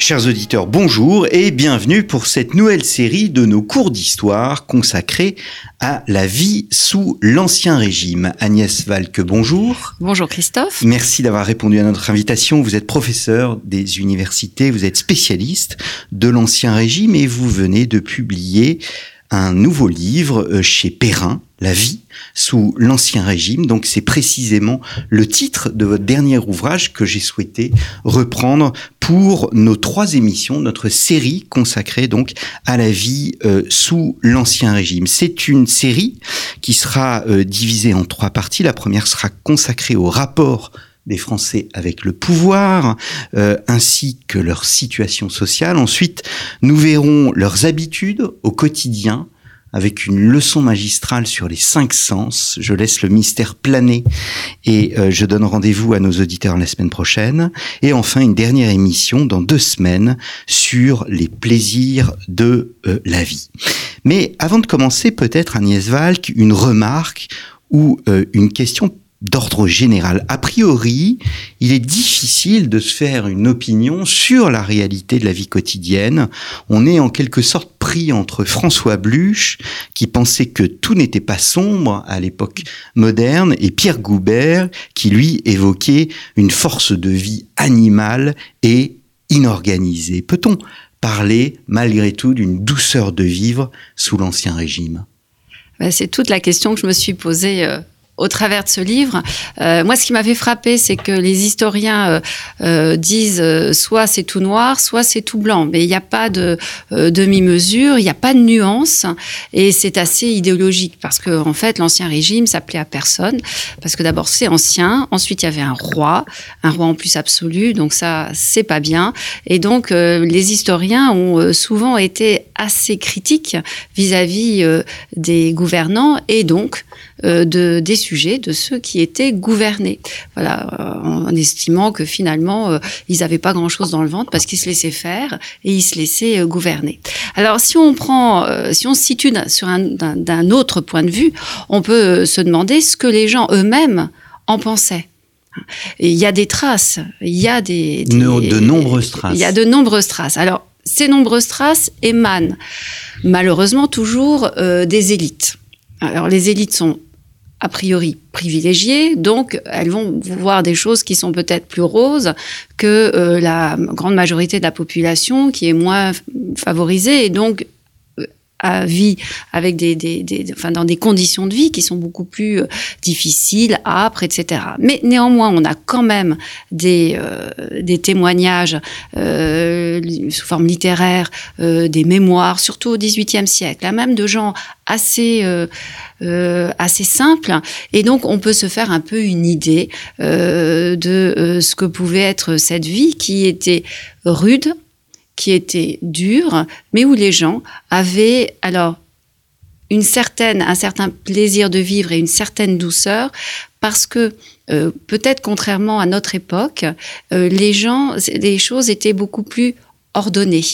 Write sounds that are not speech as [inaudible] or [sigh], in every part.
Chers auditeurs, bonjour et bienvenue pour cette nouvelle série de nos cours d'histoire consacrés à la vie sous l'Ancien Régime. Agnès Valque, bonjour. Bonjour Christophe. Merci d'avoir répondu à notre invitation. Vous êtes professeur des universités, vous êtes spécialiste de l'Ancien Régime et vous venez de publier un nouveau livre euh, chez Perrin, La vie sous l'Ancien Régime. Donc c'est précisément le titre de votre dernier ouvrage que j'ai souhaité reprendre pour nos trois émissions, notre série consacrée donc à la vie euh, sous l'Ancien Régime. C'est une série qui sera euh, divisée en trois parties. La première sera consacrée au rapport des Français avec le pouvoir, euh, ainsi que leur situation sociale. Ensuite, nous verrons leurs habitudes au quotidien, avec une leçon magistrale sur les cinq sens. Je laisse le mystère planer et euh, je donne rendez-vous à nos auditeurs la semaine prochaine. Et enfin, une dernière émission dans deux semaines sur les plaisirs de euh, la vie. Mais avant de commencer, peut-être Agnès Valk, une remarque ou une question d'ordre général. A priori, il est difficile de se faire une opinion sur la réalité de la vie quotidienne. On est en quelque sorte pris entre François Bluch, qui pensait que tout n'était pas sombre à l'époque moderne, et Pierre Goubert, qui lui évoquait une force de vie animale et inorganisée. Peut-on parler malgré tout d'une douceur de vivre sous l'Ancien Régime? Ben, C'est toute la question que je me suis posée euh, au travers de ce livre. Euh, moi, ce qui m'avait frappé, c'est que les historiens euh, euh, disent soit c'est tout noir, soit c'est tout blanc. Mais il n'y a pas de demi-mesure, il n'y a pas de nuance, et c'est assez idéologique parce que en fait, l'ancien régime s'appelait à personne parce que d'abord c'est ancien, ensuite il y avait un roi, un roi en plus absolu, donc ça c'est pas bien. Et donc les historiens ont souvent été assez critiques vis-à-vis -vis, des gouvernants et donc de, des de ceux qui étaient gouvernés. Voilà, euh, en estimant que finalement, euh, ils n'avaient pas grand-chose dans le ventre parce qu'ils se laissaient faire et ils se laissaient gouverner. Alors, si on prend, si on se situe sur un, d'un autre point de vue, on peut se demander ce que les gens eux-mêmes en pensaient. il y a des traces, il y a des, des de nombreuses traces. Il y a de nombreuses traces. Alors, ces nombreuses traces émanent malheureusement toujours des élites. Alors les élites sont a priori privilégiées, donc elles vont voir des choses qui sont peut-être plus roses que euh, la grande majorité de la population qui est moins favorisée. Et donc euh, vie avec des, des, des, enfin dans des conditions de vie qui sont beaucoup plus euh, difficiles, âpres, etc. Mais néanmoins, on a quand même des, des témoignages sous forme littéraire, des mémoires, surtout au XVIIIe siècle, là même de gens assez euh, assez simple. Et donc, on peut se faire un peu une idée euh, de euh, ce que pouvait être cette vie qui était rude, qui était dure, mais où les gens avaient alors une certaine, un certain plaisir de vivre et une certaine douceur, parce que peut-être contrairement à notre époque, les gens, les choses étaient beaucoup plus ordonnées.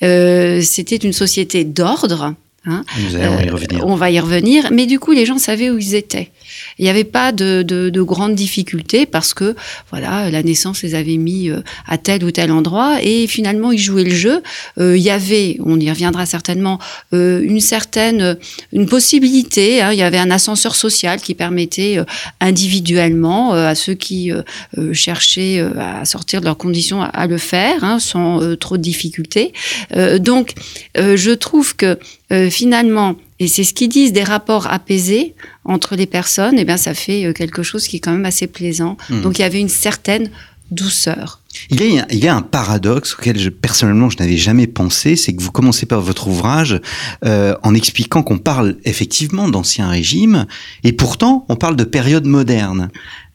C'était une société d'ordre Hein. Euh, on va y revenir. Mais du coup, les gens savaient où ils étaient. Il n'y avait pas de, de, de, grandes difficultés parce que voilà, la naissance les avait mis euh, à tel ou tel endroit et finalement ils jouaient le jeu. Euh, il y avait, on y reviendra certainement, une certaine, une possibilité. Hein. il y avait un ascenseur social qui permettait individuellement à ceux qui cherchaient à sortir de leurs conditions à, le faire hein, sans trop de difficultés. donc, je trouve que euh, finalement, et c'est ce qu'ils disent, des rapports apaisés entre les personnes, et eh bien ça fait euh, quelque chose qui est quand même assez plaisant. Hmm. Donc il y avait une certaine douceur. Il y a, il y a un paradoxe auquel je, personnellement je n'avais jamais pensé, c'est que vous commencez par votre ouvrage euh, en expliquant qu'on parle effectivement d'ancien régime, et pourtant on parle de période moderne.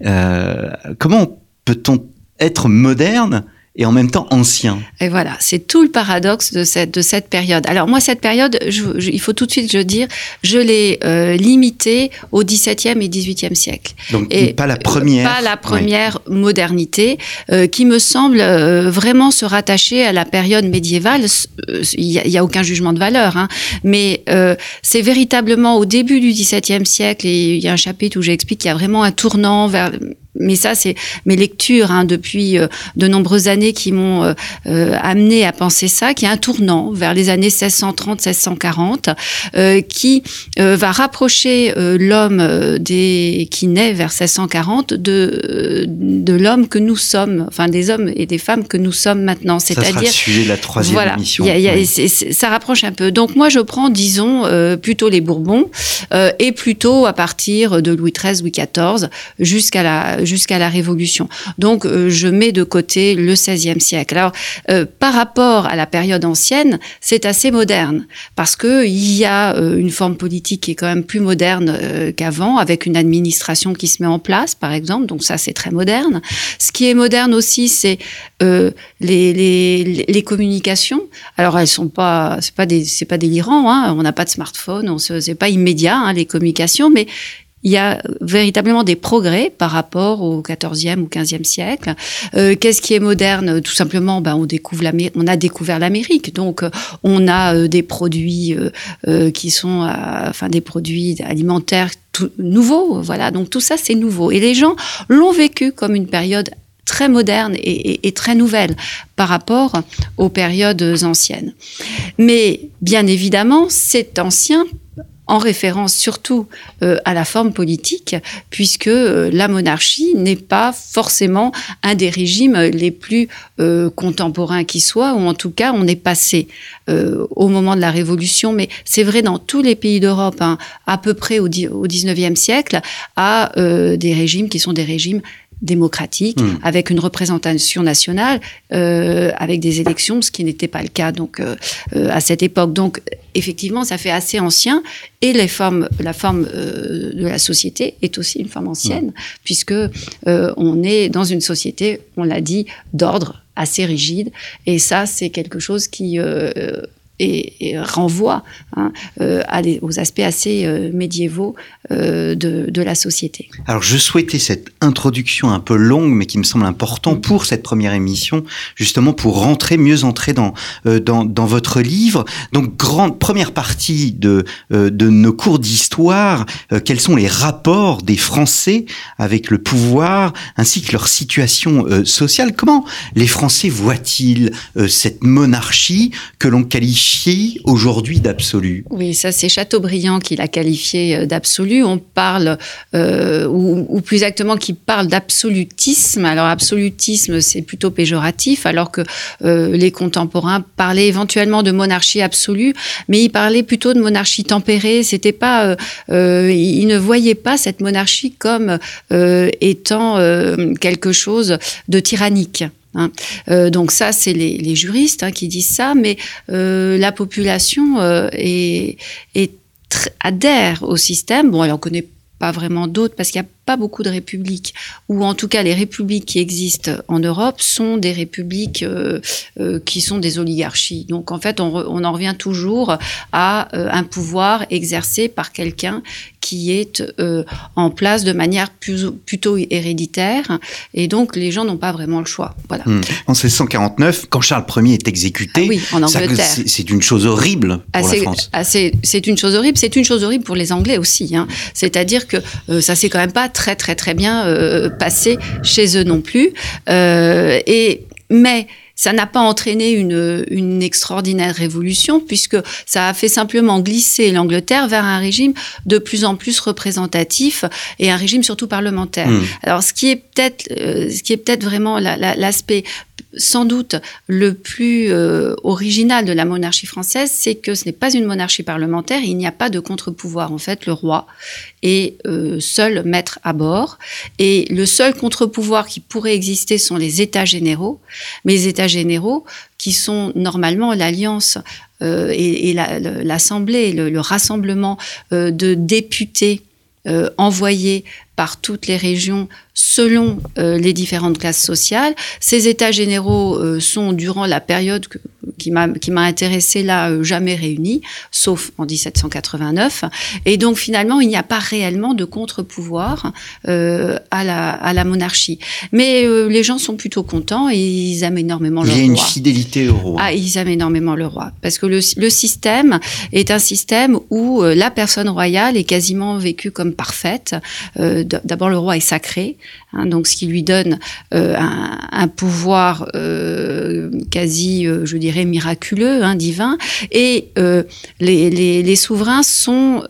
Euh, comment peut-on être moderne et en même temps ancien. Et voilà, c'est tout le paradoxe de cette, de cette période. Alors moi, cette période, je, il faut tout de suite je dire, je l'ai euh, limitée au XVIIe et XVIIIe siècle. Donc et pas la première. Pas la première modernité, euh, qui me semble euh, vraiment se rattacher à la période médiévale. Euh, Il n'y a, a aucun jugement de valeur, hein, mais euh, c'est véritablement au début du XVIIe siècle, et il y a un chapitre où j'explique qu'il y a vraiment un tournant vers mais ça, c'est mes lectures hein, depuis euh, de nombreuses années qui m'ont euh, euh, amené à penser ça, qui est un tournant vers les années 1630-1640, euh, qui va rapprocher l'homme des qui naît vers 1640 de de l'homme que nous sommes, enfin des hommes et des femmes que nous sommes maintenant. Sera le C'est-à-dire sujet de la troisième voilà, émission. y a- il y a- Oui. c'est- c'est- ça rapproche un peu. Donc moi, je prends, disons, plutôt les Bourbons et plutôt à partir de Louis XIII, Louis XIV jusqu'à la jusqu'à la Révolution. Donc euh, je mets de côté le XVIe siècle. Alors euh, par rapport à la période ancienne, c'est assez moderne parce que il y a euh, une forme politique qui est quand même plus moderne qu'avant, avec une administration qui se met en place, par exemple. Donc ça, c'est très moderne. Ce qui est moderne aussi, c'est les communications. Alors elles sont pas, c'est pas des, c'est pas délirant. Hein. On n'a pas de smartphone, on se, c'est pas immédiat hein, les communications, mais il y a véritablement des progrès par rapport au 14e ou 15e siècle. Euh, Qu'est-ce qui est moderne? Tout simplement, ben, on, découvre on a découvert l'Amérique. Donc, on a euh, des produits euh, qui sont, enfin, des produits alimentaires nouveaux. Voilà, donc tout ça, c'est nouveau. Et les gens l'ont vécu comme une période très moderne et très nouvelle par rapport aux périodes anciennes. Mais bien évidemment, c'est ancien en référence surtout euh, à la forme politique, puisque euh, la monarchie n'est pas forcément un des régimes les plus euh, contemporains qui soient, ou en tout cas on est passé au moment de la Révolution, mais c'est vrai dans tous les pays d'Europe, hein, à peu près au, au 19e siècle, à des régimes qui sont des régimes démocratiques, Mm. avec une représentation nationale, euh, avec des élections, ce qui n'était pas le cas donc euh, euh, à cette époque. Donc effectivement, ça fait assez ancien, et les formes, la forme euh, de la société est aussi une forme ancienne, puisque euh, on est dans une société, on l'a dit, d'ordre assez rigide, et ça c'est quelque chose qui euh, et, et renvoie hein, euh, à aux aspects assez euh, médiévaux euh, de, de la société. Alors, je souhaitais cette introduction un peu longue, mais qui me semble important pour cette première émission, justement pour rentrer, mieux entrer dans dans, dans votre livre. Donc, grande première partie de de nos cours d'histoire. quels sont les rapports des Français avec le pouvoir, ainsi que leur situation sociale Comment les Français voient-ils cette monarchie que l'on qualifie aujourd'hui d'absolue Oui, ça c'est Chateaubriand qui l'a qualifié euh, d'absolu. On parle, euh, ou, plus exactement, qui parle d'absolutisme. Alors absolutisme, c'est plutôt péjoratif, alors que euh, les contemporains parlaient éventuellement de monarchie absolue, mais ils parlaient plutôt de monarchie tempérée. C'était pas, ils ne voyaient pas cette monarchie comme étant quelque chose de tyrannique. Hein. Euh, donc ça, c'est les, juristes hein, qui disent ça, mais euh, la population euh, est, est adhère au système. Bon, elle en connaît pas vraiment d'autres parce qu'il n'y a pas beaucoup de républiques, ou en tout cas les républiques qui existent en Europe sont des républiques euh, euh, qui sont des oligarchies. Donc en fait, on, re- on en revient toujours à euh, un pouvoir exercé par quelqu'un qui est en place de manière plus, plutôt héréditaire, et donc les gens n'ont pas vraiment le choix. Voilà. Hmm. En 1649, quand Charles Ier est exécuté, Ah oui, en ça- Angleterre. c'est c'est une chose horrible pour Ah, la c'est- France. ah, c'est c'est une chose horrible. C'est une chose horrible pour les Anglais aussi. Hein. C'est-à-dire que ça s'est quand même pas très très très bien euh, passé chez eux non plus. Euh, et mais ça n'a pas entraîné une, une extraordinaire révolution puisque ça a fait simplement glisser l'Angleterre vers un régime de plus en plus représentatif et un régime surtout parlementaire. Hmm. Alors, ce qui est peut-être, euh, ce qui est peut-être vraiment la- la- l'aspect sans doute le plus euh, original de la monarchie française, c'est que ce n'est pas une monarchie parlementaire. Il n'y a pas de contre-pouvoir. En fait, le roi est euh, seul maître à bord, et le seul contre-pouvoir qui pourrait exister sont les États généraux. Mais les États généraux, qui sont normalement l'alliance euh, et, et l'Assemblée, le, le rassemblement euh, de députés euh, envoyés par toutes les régions selon euh, les différentes classes sociales. Ces états généraux euh, sont, durant la période que, qui m'a intéressé là, euh, jamais réunis, sauf en 1789. Et donc, finalement, il n'y a pas réellement de contre-pouvoir à, la, à la monarchie. Mais les gens sont plutôt contents et ils aiment énormément le roi. Il y a une fidélité au roi. Ah, ils aiment énormément le roi. Parce que le, le système est un système où la personne royale est quasiment vécue comme parfaite. D'abord, le roi est sacré. Hein, donc ce qui lui donne euh, un, pouvoir euh, quasi, euh, je dirais, miraculeux, hein, divin. Et les, souverains sont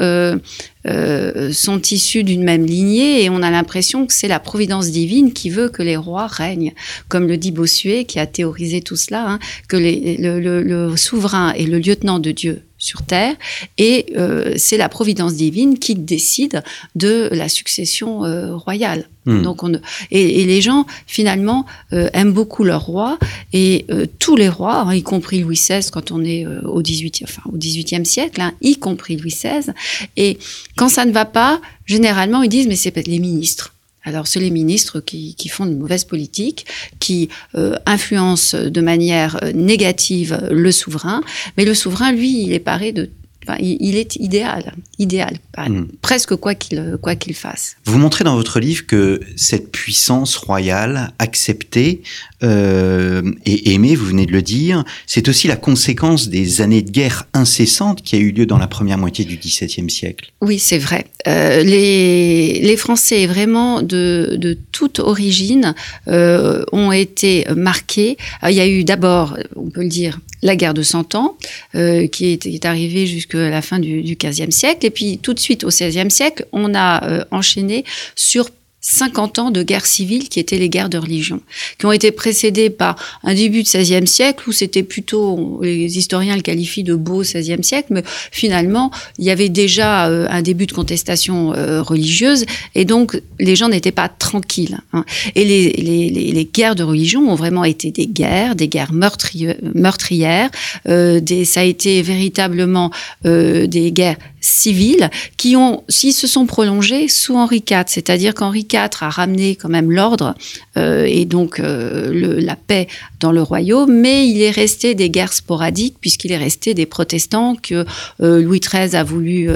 issus d'une même lignée et on a l'impression que c'est la providence divine qui veut que les rois règnent, comme le dit Bossuet qui a théorisé tout cela, hein, que le souverain est le lieutenant de Dieu sur Terre, et euh, c'est la providence divine qui décide de la succession euh, royale. Mmh. Donc on, et, et, les gens finalement euh, aiment beaucoup leur roi et euh, tous les rois, hein, y compris Louis XVI quand on est euh, au 18 enfin au 18e siècle, hein, y compris Louis XVI. Et quand ça ne va pas, généralement ils disent mais c'est les ministres. Alors, c'est les ministres qui, qui, font une mauvaise politique, qui euh, influencent de manière euh, négative le souverain, mais le souverain, lui, il est paré de Enfin, il est idéal, idéal, mmh. presque quoi qu'il quoi qu'il fasse. Vous montrez dans votre livre que cette puissance royale acceptée euh, et aimée, vous venez de le dire, c'est aussi la conséquence des années de guerre incessantes qui a eu lieu dans la première moitié du XVIIe siècle. Oui, c'est vrai. Euh, les, Français, vraiment de, toute origine, euh, ont été marqués. il y a eu d'abord, on peut le dire, la guerre de Cent Ans, euh, qui est, arrivée jusqu'à la fin du, du XVe siècle. Et puis tout de suite, au XVIe siècle, on a euh, enchaîné sur 50 ans de guerre civile qui étaient les guerres de religion, qui ont été précédées par un début de XVIe siècle où c'était plutôt, les historiens le qualifient de beau XVIe siècle, mais finalement, il y avait déjà euh, un début de contestation euh, religieuse et donc les gens n'étaient pas tranquilles. Hein. Et les, guerres de religion ont vraiment été des guerres, des guerres meurtrières, euh, ça a été véritablement des guerres civiles qui ont, s'ils se sont prolongées sous Henri IV, c'est-à-dire qu'Henri IV a ramené quand même l'ordre euh, et donc euh, la paix dans le royaume, mais il est resté des guerres sporadiques puisqu'il est resté des protestants que euh, Louis XIII a voulu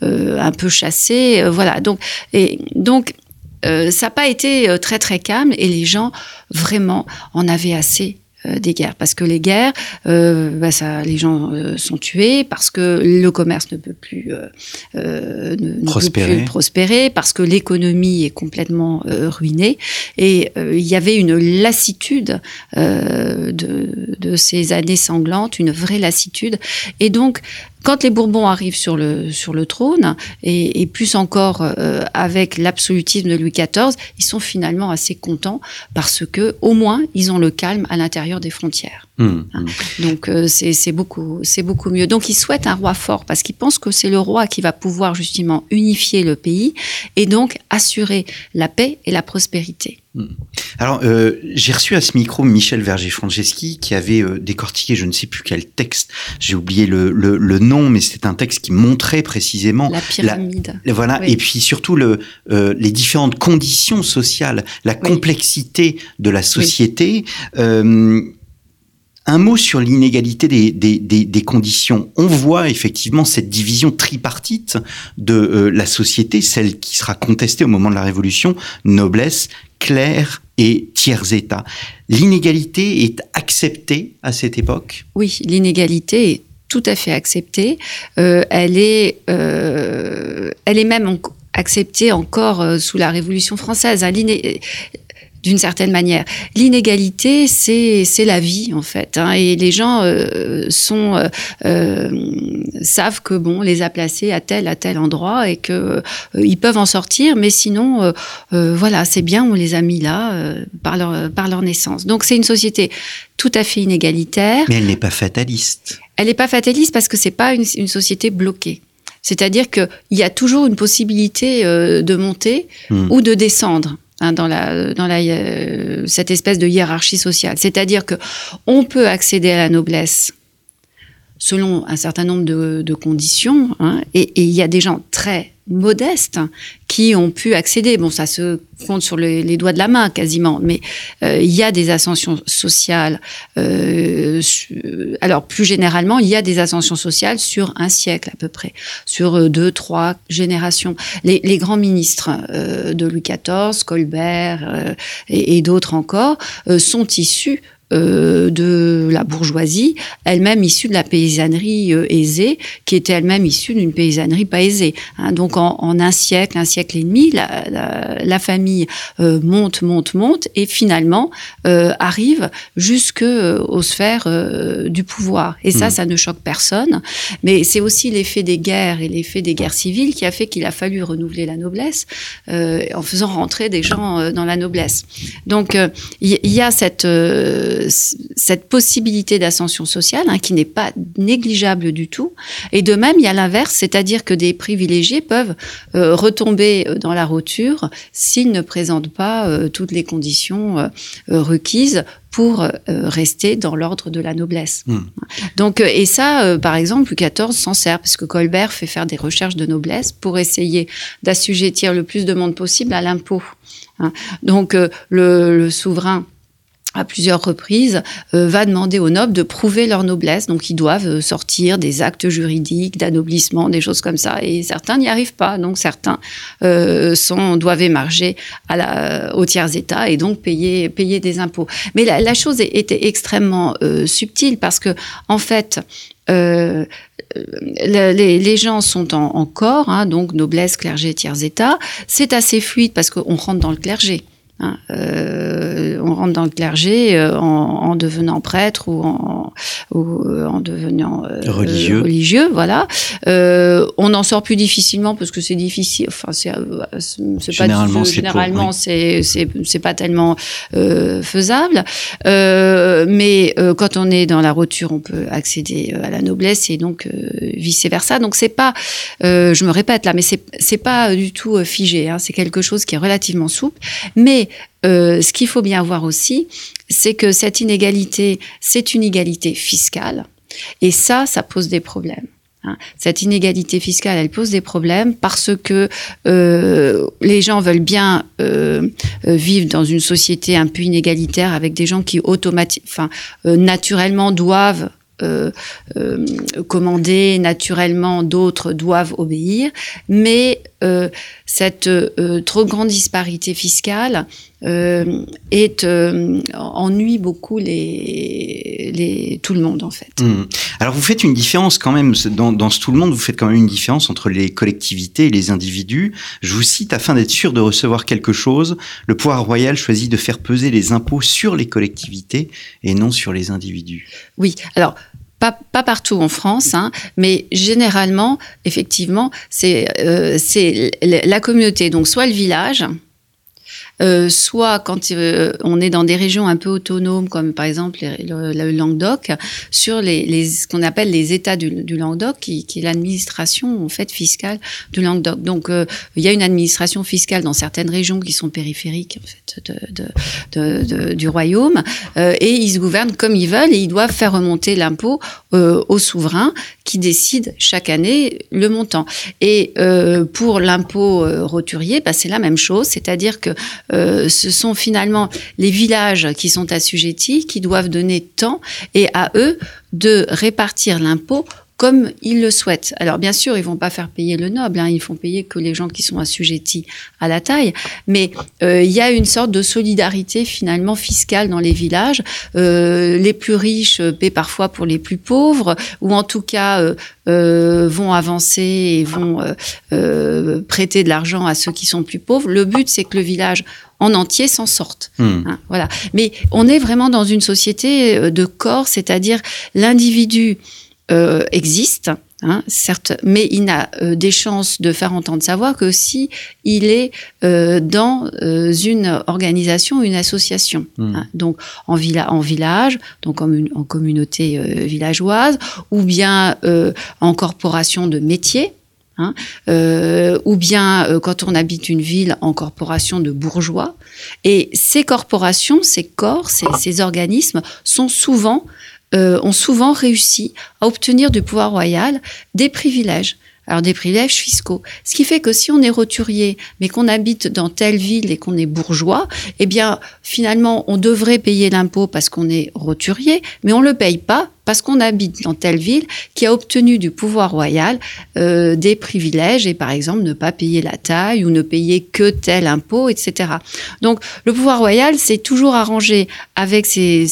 un peu chasser. voilà, donc, et, donc ça n'a pas été très très calme et les gens vraiment en avaient assez des guerres. Parce que les guerres euh, bah ça les gens euh, sont tués parce que le commerce ne peut plus euh, euh ne, prospérer. peut plus prospérer. parce que l'économie est complètement ruinée. Et il y avait une lassitude de, de ces années sanglantes une vraie lassitude. Et donc quand les Bourbons arrivent sur le, sur le trône, et, et plus encore euh, avec l'absolutisme de Louis XIV, ils sont finalement assez contents parce que au moins ils ont le calme à l'intérieur des frontières. Mmh, hein. Donc euh, c'est beaucoup, c'est beaucoup mieux. Donc ils souhaitent un roi fort parce qu'ils pensent que c'est le roi qui va pouvoir justement unifier le pays et donc assurer la paix et la prospérité. Mmh. Alors, euh, j'ai reçu à ce micro Michel Verger-Franceschi qui avait euh, décortiqué, je ne sais plus quel texte, j'ai oublié le, le, le, nom, mais c'était un texte qui montrait précisément la pyramide. La, voilà, oui. et puis surtout le, euh, les différentes conditions sociales, la oui. complexité de la société. Oui. Un mot sur l'inégalité des, des, des, conditions. On voit effectivement cette division tripartite de euh, la société, celle qui sera contestée au moment de la Révolution, noblesse, clerc et tiers état. L'inégalité est acceptée à cette époque? Oui, l'inégalité est tout à fait acceptée. Euh, elle, est, euh, elle est même acceptée encore sous la Révolution française. D'une certaine manière. L'inégalité, c'est la vie en fait, hein, et les gens euh, sont euh, euh, savent que bon, on les a placés à tel à tel endroit et que ils peuvent en sortir, mais sinon, voilà, c'est bien, on les a mis là par leur par leur naissance. Donc c'est une société tout à fait inégalitaire. Mais elle n'est pas fataliste. Elle n'est pas fataliste parce que c'est pas une, une société bloquée. C'est-à-dire qu'il y a toujours une possibilité de monter mmh. ou de descendre hein, dans, euh, cette espèce de hiérarchie sociale. C'est-à-dire que on peut accéder à la noblesse selon un certain nombre de, conditions, hein, et, il y a des gens très modestes qui ont pu accéder. Bon, ça se compte sur les, doigts de la main quasiment, mais euh, il y a des ascensions sociales. Euh, alors plus généralement, il y a des ascensions sociales sur un siècle à peu près, sur euh, deux, trois générations. Les, grands ministres euh, de Louis XIV, Colbert et d'autres encore, sont issus euh, de la bourgeoisie, elle-même issue de la paysannerie euh, aisée, qui était elle-même issue d'une paysannerie pas aisée. Hein. donc en, en, un siècle, un siècle et demi, la, la, la famille euh, monte, monte, monte, et finalement euh, arrive jusque euh, aux sphères du pouvoir. Et ça, mmh. ça ne choque personne. Mais c'est aussi l'effet des guerres et l'effet des guerres civiles qui a fait qu'il a fallu renouveler la noblesse en faisant rentrer des gens dans la noblesse. Donc il y, y, a cette cette possibilité d'ascension sociale hein, qui n'est pas négligeable du tout. Et de même, il y a l'inverse, c'est-à-dire que des privilégiés peuvent euh, retomber euh, dans la roture s'ils ne présentent pas euh, toutes les conditions requises pour rester dans l'ordre de la noblesse. Mmh. Donc, et ça, par exemple, Louis XIV s'en sert parce que Colbert fait faire des recherches de noblesse pour essayer d'assujettir le plus de monde possible à l'impôt. Hein. Donc, le, le souverain à plusieurs reprises, euh, va demander aux nobles de prouver leur noblesse. Donc, ils doivent euh, sortir des actes juridiques, d'anoblissement, des choses comme ça. Et certains n'y arrivent pas. Donc, certains euh, sont, doivent émarger à la, au tiers état et donc payer, payer des impôts. Mais la, la chose était extrêmement euh, subtile parce que, en fait, euh, les, les, gens sont en, en corps, hein, donc noblesse, clergé, tiers état. C'est assez fluide parce qu'on rentre dans le clergé. Hein, euh, on rentre dans le clergé euh, en, en, devenant prêtre ou en, ou euh, en devenant euh, religieux. religieux. voilà. Euh, on en sort plus difficilement parce que c'est difficile. Enfin, c'est généralement, pas généralement c'est c'est c'est pas tellement faisable. mais quand on est dans la roture, on peut accéder à la noblesse et donc vice versa. Donc c'est pas, je me répète là, mais c'est c'est pas du tout figé. Hein, c'est quelque chose qui est relativement souple, mais euh, ce qu'il faut bien voir aussi, c'est que cette inégalité, c'est une inégalité fiscale. Et ça, ça pose des problèmes. Hein. Cette inégalité fiscale, elle pose des problèmes parce que euh, les gens veulent bien euh, vivre dans une société un peu inégalitaire avec des gens qui automatiquement, naturellement doivent commander naturellement, d'autres doivent obéir, mais cette trop grande disparité fiscale euh, est, ennuie beaucoup les, les, tout le monde en fait. Mmh. Alors vous faites une différence quand même dans, dans ce tout le monde, vous faites quand même une différence entre les collectivités et les individus. Je vous cite afin d'être sûr de recevoir quelque chose, le pouvoir royal choisit de faire peser les impôts sur les collectivités et non sur les individus. Oui, alors pas, pas, partout en France, hein, mais généralement, effectivement, c'est euh, la communauté, donc soit le village, euh, soit quand euh, on est dans des régions un peu autonomes, comme par exemple le, le Languedoc, sur les, les ce qu'on appelle les États du, du Languedoc, qui, qui est l'administration en fait fiscale du Languedoc. Donc euh, il y a une administration fiscale dans certaines régions qui sont périphériques en fait de, de, de, du royaume, euh, et ils se gouvernent comme ils veulent et ils doivent faire remonter l'impôt euh, au souverain qui décide chaque année le montant. Et pour l'impôt roturier, bah, c'est la même chose, c'est-à-dire que euh, ce sont finalement les villages qui sont assujettis, qui doivent donner temps et à eux de répartir l'impôt comme ils le souhaitent. Alors bien sûr, ils vont pas faire payer le noble, hein, ils font payer que les gens qui sont assujettis à la taille, mais euh, il y a une sorte de solidarité finalement fiscale dans les villages. Euh, les plus riches paient parfois pour les plus pauvres, ou en tout cas euh, euh vont avancer et vont euh, euh, prêter de l'argent à ceux qui sont plus pauvres. Le but, c'est que le village en entier s'en sorte. Mmh. Hein, voilà. Mais on est vraiment dans une société de corps, c'est-à-dire l'individu euh, existe, hein, certes, mais il n'a euh, des chances de faire entendre sa voix que si il est euh, dans une organisation, une association. Mmh. Hein, donc en, villa, en village, donc en, en communauté villageoise, ou bien en corporation de métier. Hein, euh, ou bien euh, quand on habite une ville en corporation de bourgeois. Et ces corporations, ces corps, ces, ces organismes sont souvent euh, ont souvent réussi à obtenir du pouvoir royal des privilèges. Alors des privilèges fiscaux. Ce qui fait que si on est roturier, mais qu'on habite dans telle ville et qu'on est bourgeois, eh bien, finalement, on devrait payer l'impôt parce qu'on est roturier, mais on le paye pas parce qu'on habite dans telle ville qui a obtenu du pouvoir royal euh, des privilèges et par exemple ne pas payer la taille ou ne payer que tel impôt, etc. Donc le pouvoir royal s'est toujours arrangé avec ces,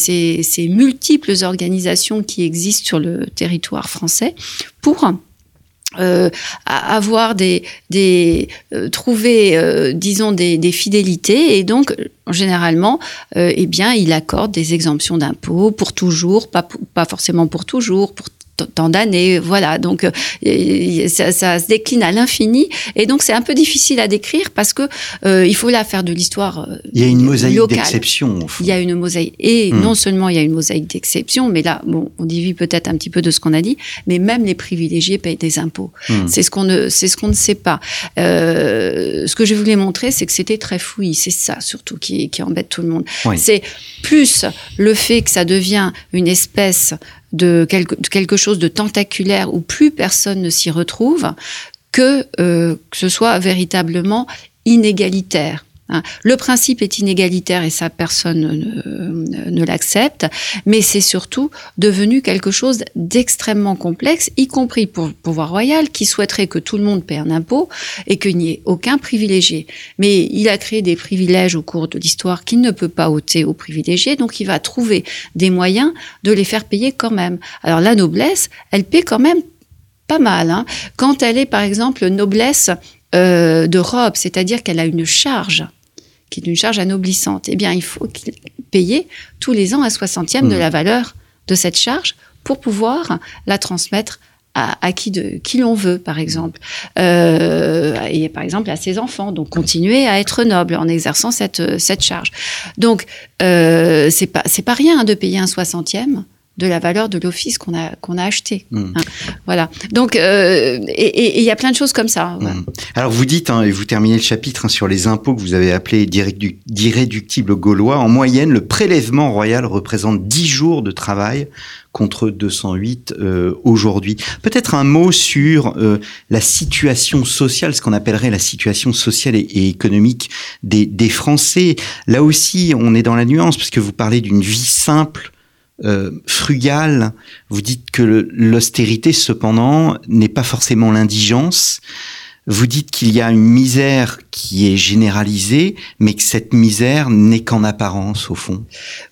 multiples organisations qui existent sur le territoire français pour euh, avoir des, des euh, trouver euh, disons des, des, fidélités. Et donc généralement euh, eh bien il accorde des exemptions d'impôts pour toujours pas pas forcément pour toujours pour tant d'années, voilà. Donc euh, ça, ça, se décline à l'infini, et donc c'est un peu difficile à décrire parce que euh, il faut là faire de l'histoire. Euh, il y a une mosaïque d'exception. Il y a une mosaïque, et hmm. non seulement il y a une mosaïque d'exception, mais là, bon, on divise peut-être un petit peu de ce qu'on a dit, mais même les privilégiés payent des impôts. Hmm. C'est ce qu'on ne, c'est ce qu'on ne sait pas. Euh, ce que je voulais montrer, c'est que c'était très fouillis. C'est ça surtout qui, qui embête tout le monde. Oui. C'est plus le fait que ça devient une espèce de quelque, chose de tentaculaire où plus personne ne s'y retrouve, que, euh, que ce soit véritablement inégalitaire. Hein. Le principe est inégalitaire et ça, personne ne, l'accepte, mais c'est surtout devenu quelque chose d'extrêmement complexe, y compris pour le pouvoir royal, qui souhaiterait que tout le monde paie un impôt et qu'il n'y ait aucun privilégié. Mais il a créé des privilèges au cours de l'histoire qu'il ne peut pas ôter aux privilégiés, donc il va trouver des moyens de les faire payer quand même. Alors la noblesse, elle paie quand même pas mal. Hein. Quand elle est, par exemple, noblesse euh, de robe, c'est-à-dire qu'elle a une charge qui est une charge anoblissante, eh bien, il faut payer tous les ans un soixantième mmh. de la valeur de cette charge pour pouvoir la transmettre à, à qui, de, qui l'on veut, par exemple. Euh, et par exemple à ses enfants. Donc, continuer à être noble en exerçant cette, cette charge. Donc, euh, c'est pas, c'est pas rien hein, de payer un soixantième de la valeur de l'office qu'on a qu'on a acheté. Mmh. Hein, voilà. Donc euh, et il y a plein de choses comme ça. Mmh. Alors vous dites hein, et vous terminez le chapitre hein, sur les impôts que vous avez appelés d'irréductibles gaulois. En moyenne, le prélèvement royal représente 10 jours de travail contre 208 euh, aujourd'hui. Peut-être un mot sur euh, la situation sociale, ce qu'on appellerait la situation sociale et, et économique des, des Français. Là aussi, on est dans la nuance parce que vous parlez d'une vie simple euh, frugal. Vous dites que l'austérité, cependant, n'est pas forcément l'indigence. Vous dites qu'il y a une misère qui est généralisée, mais que cette misère n'est qu'en apparence, au fond.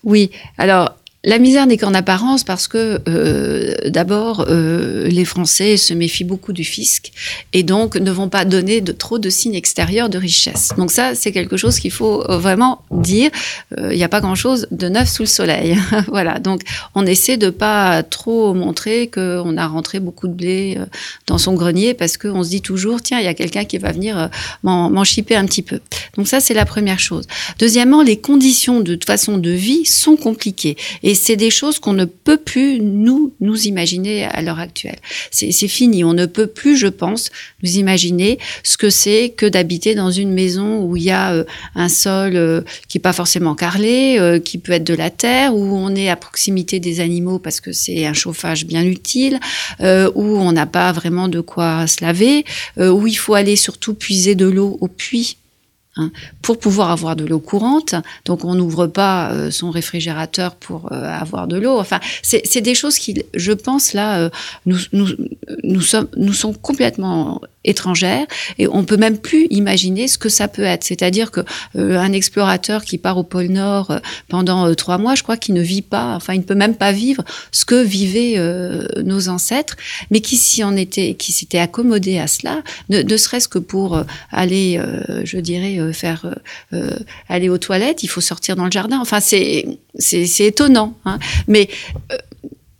Oui. Alors, la misère n'est qu'en apparence parce que euh, d'abord euh, les Français se méfient beaucoup du fisc et donc ne vont pas donner de trop de signes extérieurs de richesse. Donc ça c'est quelque chose qu'il faut euh, vraiment dire. Euh, il n'y a pas grand chose de neuf sous le soleil. [laughs] voilà donc on essaie de pas trop montrer qu'on a rentré beaucoup de blé euh, dans son grenier parce qu'on se dit toujours tiens il y a quelqu'un qui va venir m'en chipper un petit peu. Donc ça c'est la première chose. Deuxièmement les conditions de façon de vie sont compliquées et c'est des choses qu'on ne peut plus nous nous imaginer à l'heure actuelle. C'est fini. On ne peut plus, je pense, nous imaginer ce que c'est que d'habiter dans une maison où il y a euh, un sol euh, qui est pas forcément carrelé, euh, qui peut être de la terre, où on est à proximité des animaux parce que c'est un chauffage bien utile, où on n'a pas vraiment de quoi se laver, où il faut aller surtout puiser de l'eau au puits Hein, pour pouvoir avoir de l'eau courante. Donc on n'ouvre pas euh, son réfrigérateur pour euh, avoir de l'eau. Enfin, c'est des choses qui, je pense, là, euh, nous, sommes, complètement étrangères et on peut même plus imaginer ce que ça peut être. C'est-à-dire que euh, un explorateur qui part au pôle Nord euh, pendant euh, trois mois, je crois qu'il ne vit pas, enfin il ne peut même pas vivre ce que vivaient euh, nos ancêtres, mais qui s'y en était, qui s'était accommodé à cela, ne, ne serait-ce que pour aller, je dirais, faire aller aux toilettes, il faut sortir dans le jardin. Enfin c'est c'est étonnant, hein. mais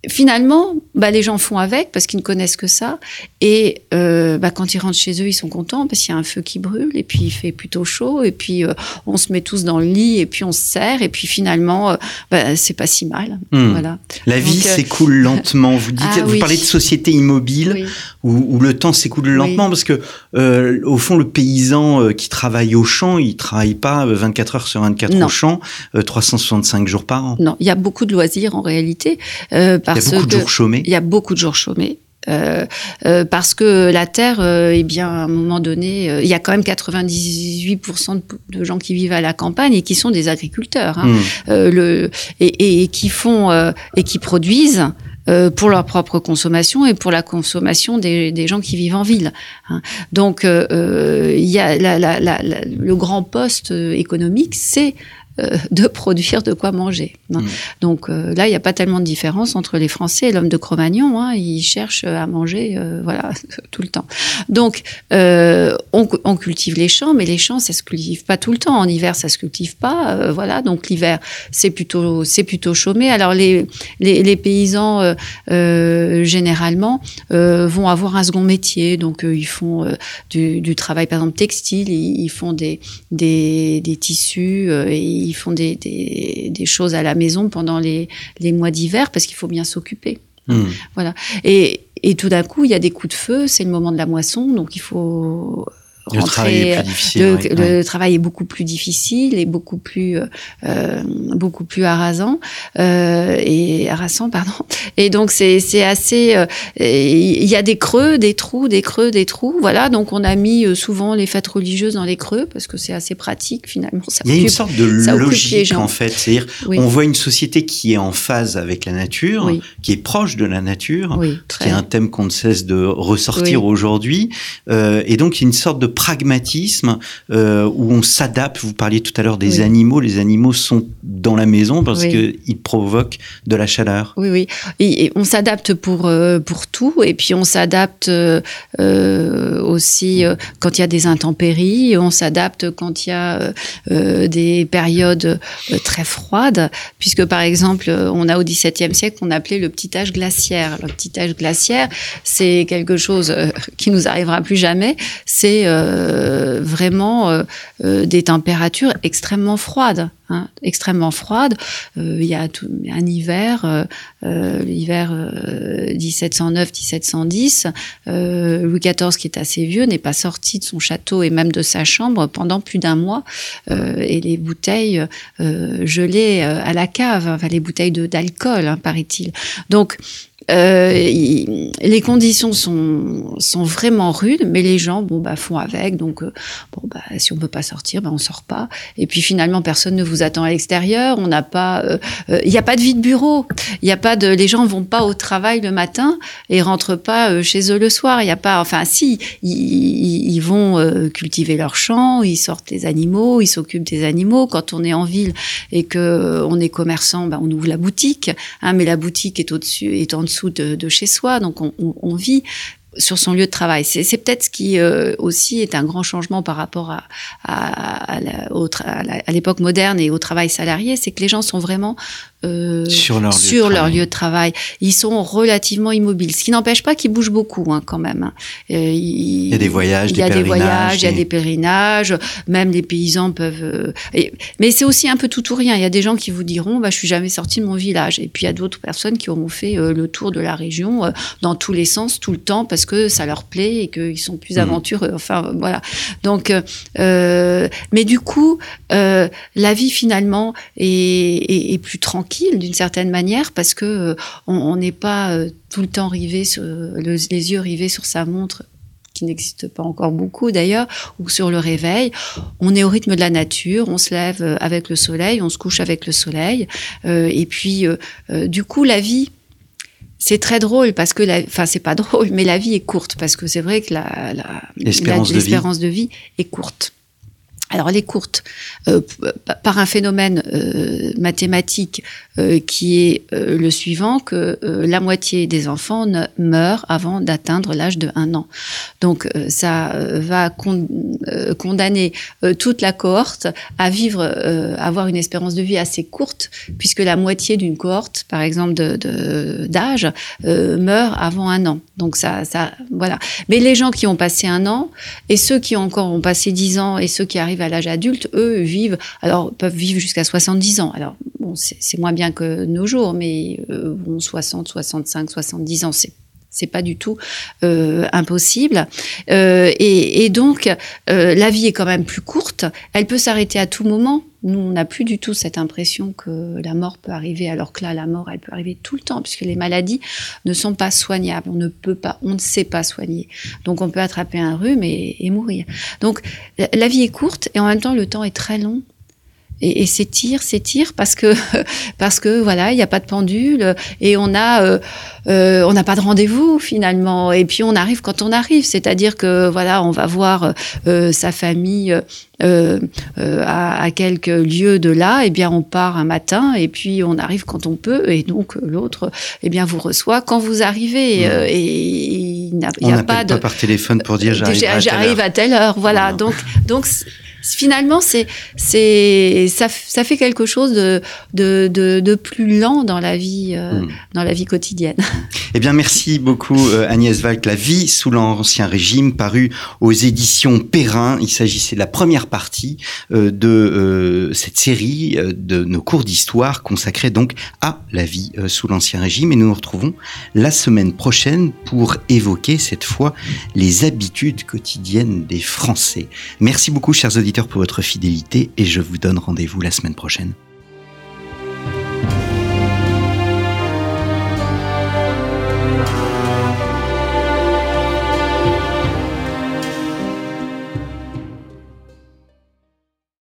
finalement, bah, les gens font avec parce qu'ils ne connaissent que ça. Et euh, bah, quand ils rentrent chez eux, ils sont contents parce qu'il y a un feu qui brûle et puis il fait plutôt chaud et puis euh, on se met tous dans le lit et puis on se serre et puis finalement, euh, bah, c'est pas si mal. Mmh. Voilà. La vie s'écoule [laughs] lentement. Vous dites, ah, vous oui. parlez de société immobile oui. où, où, le temps s'écoule lentement oui. parce que au fond, le paysan qui travaille au champ, il travaille pas 24 heures sur 24 non. au champ, 365 jours par an. Non, il y a beaucoup de loisirs en réalité. Euh, parce il y a beaucoup de jours chômés. Il y a beaucoup de jours chômés. parce que la terre, eh bien, à un moment donné, il y a quand même 98% de, gens qui vivent à la campagne et qui sont des agriculteurs, hein, mmh. le, et, et, qui font et qui produisent euh, pour leur propre consommation et pour la consommation des, des gens qui vivent en ville. Hein. Donc, euh, euh, il y a la, la, la, le grand poste économique, c'est euh, de produire de quoi manger. Hein. Mm. Donc euh, là, il n'y a pas tellement de différence entre les Français et l'homme de Cro-Magnon. Hein. Ils cherchent à manger, euh, voilà, [laughs] tout le temps. Donc on, on, cultive les champs, mais les champs, ça se cultive pas tout le temps. En hiver, ça se cultive pas. voilà, donc l'hiver, c'est plutôt, c'est plutôt chômé. Alors les les, les paysans généralement vont avoir un second métier. Donc ils font du, du, travail, par exemple textile. Ils, ils font des des, des tissus. et ils font des, des, choses à la maison pendant les, les mois d'hiver parce qu'il faut bien s'occuper. Hmm. Voilà. Et, et tout d'un coup, il y a des coups de feu, c'est le moment de la moisson, donc il faut le travail est plus difficile. Le, travail est beaucoup plus difficile et beaucoup plus, euh, beaucoup plus harassant euh, et harassant, pardon. Et donc c'est c'est assez. Euh, il y a des creux, des trous, des creux, des trous. Voilà. Donc on a mis euh, souvent les fêtes religieuses dans les creux parce que c'est assez pratique finalement. Ça il y a une sorte de logique en fait. C'est-à-dire on voit une société qui est en phase avec la nature, qui est proche de la nature, qui est un thème qu'on ne cesse de ressortir aujourd'hui. Euh, et donc il y a une sorte de pragmatisme euh, où on s'adapte. Vous parliez tout à l'heure des animaux. Les animaux sont dans la maison parce qu'ils provoquent de la chaleur. Oui, oui. Et, on s'adapte pour, euh, pour tout. Et puis on s'adapte euh, aussi quand il y a des intempéries. On s'adapte quand il y a des périodes très froides. Puisque par exemple, on a au XVIIe siècle qu'on appelait le petit âge glaciaire. Le petit âge glaciaire, c'est quelque chose qui nous arrivera plus jamais. C'est euh, vraiment euh, euh, des températures extrêmement froides. Hein, extrêmement froides. il y a un hiver, l'hiver 1709-1710, Louis XIV, qui est assez vieux, n'est pas sorti de son château et même de sa chambre pendant plus d'un mois. et les bouteilles gelées à la cave, enfin les bouteilles d'alcool, hein, paraît-il. Donc, euh, les conditions sont, sont vraiment rudes, mais les gens bon bah font avec. Donc euh, bon bah si on peut pas sortir, bah on sort pas. Et puis finalement personne ne vous attend à l'extérieur. On n'a pas, euh, euh, il n'y a pas de vie de bureau. Il y a pas de, les gens vont pas au travail le matin et rentrent pas chez eux le soir. Il y a pas, enfin si, ils, ils vont cultiver leurs champs, ils sortent les animaux, ils s'occupent des animaux. Quand on est en ville et que on est commerçant, bah on ouvre la boutique. Hein, mais la boutique est au-dessus, est en dessous de, chez soi, donc on, vit sur son lieu de travail. C'est peut-être ce qui euh, aussi est un grand changement par rapport à, à, à l'époque moderne et au travail salarié, c'est que les gens sont vraiment euh, sur, leur, sur lieu leur, lieu de travail. Ils sont relativement immobiles, ce qui n'empêche pas qu'ils bougent beaucoup hein, quand même. Hein. Euh, il, y a des voyages, il y a des voyages, il y a des pèlerinages. Même les paysans peuvent. Euh, mais c'est aussi un peu tout ou rien. Il y a des gens qui vous diront, bah, je suis jamais sorti de mon village. Et puis il y a d'autres personnes qui auront fait le tour de la région dans tous les sens, tout le temps, parce que ça leur plaît et qu'ils sont plus mmh. aventureux. Enfin voilà. Donc, mais du coup, la vie finalement est, est, est plus tranquille d'une certaine manière parce que euh, on n'est pas euh, tout le temps rivé sur, les yeux rivés sur sa montre qui n'existe pas encore beaucoup d'ailleurs, ou sur le réveil. On est au rythme de la nature, on se lève euh, avec le soleil, on se couche avec le soleil. et puis, du coup, la vie, c'est très drôle parce que, la, enfin, c'est pas [laughs] drôle, mais la vie est courte parce que c'est vrai que la, l'espérance de vie est courte. Alors elle est courte euh, par un phénomène euh, mathématique euh, qui est le suivant que la moitié des enfants meurent avant d'atteindre l'âge de 1 an. Donc ça va condamner toute la cohorte à vivre, avoir une espérance de vie assez courte puisque la moitié d'une cohorte, par exemple d'âge, meurt avant un an. Donc ça, ça, voilà. Mais les gens qui ont passé un an et ceux qui encore ont passé 10 ans et ceux qui arrivent à l'âge adulte, eux vivent, alors peuvent vivre jusqu'à 70 ans. Alors c'est moins bien que nos jours, mais euh, bon, 60, 65, 70 ans, c'est c'est pas du tout euh, impossible. Euh, et, donc, euh, la vie est quand même plus courte. Elle peut s'arrêter à tout moment. Nous, on n'a plus du tout cette impression que la mort peut arriver, alors que là, la mort, elle peut arriver tout le temps, puisque les maladies ne sont pas soignables. On ne peut pas, on ne sait pas soigner. Donc, on peut attraper un rhume et, et mourir. Donc, la vie est courte et en même temps, le temps est très long et, et s'étire, s'étire parce que [laughs] parce que voilà, il n'y a pas de pendule et on a euh, euh, on n'a pas de rendez-vous finalement. Et puis on arrive quand on arrive, c'est-à-dire que voilà, on va voir euh, sa famille euh, euh, à, à, quelques lieues de là. Et eh bien on part un matin et puis on arrive quand on peut et donc l'autre eh bien vous reçoit quand vous arrivez Mmh. euh, et il n'y a, il On y a pas pas, de par téléphone pour dire j'arrive à, à telle heure. Voilà. Voilà. Donc, donc finalement, c'est, c'est, ça, ça fait quelque chose de, de, de, de plus lent dans la vie, euh, Mm. dans la vie quotidienne. [laughs] Eh bien, merci beaucoup euh, Agnès Valk. La vie sous l'Ancien Régime, paru aux éditions Perrin. Il s'agissait de la première partie euh, de euh, cette série de nos cours d'histoire consacrés donc à la vie sous l'Ancien Régime. Et nous nous retrouvons la semaine prochaine pour évoquer cette fois les habitudes quotidiennes des Français. Merci beaucoup, chers pour votre fidélité et je vous donne rendez-vous la semaine prochaine.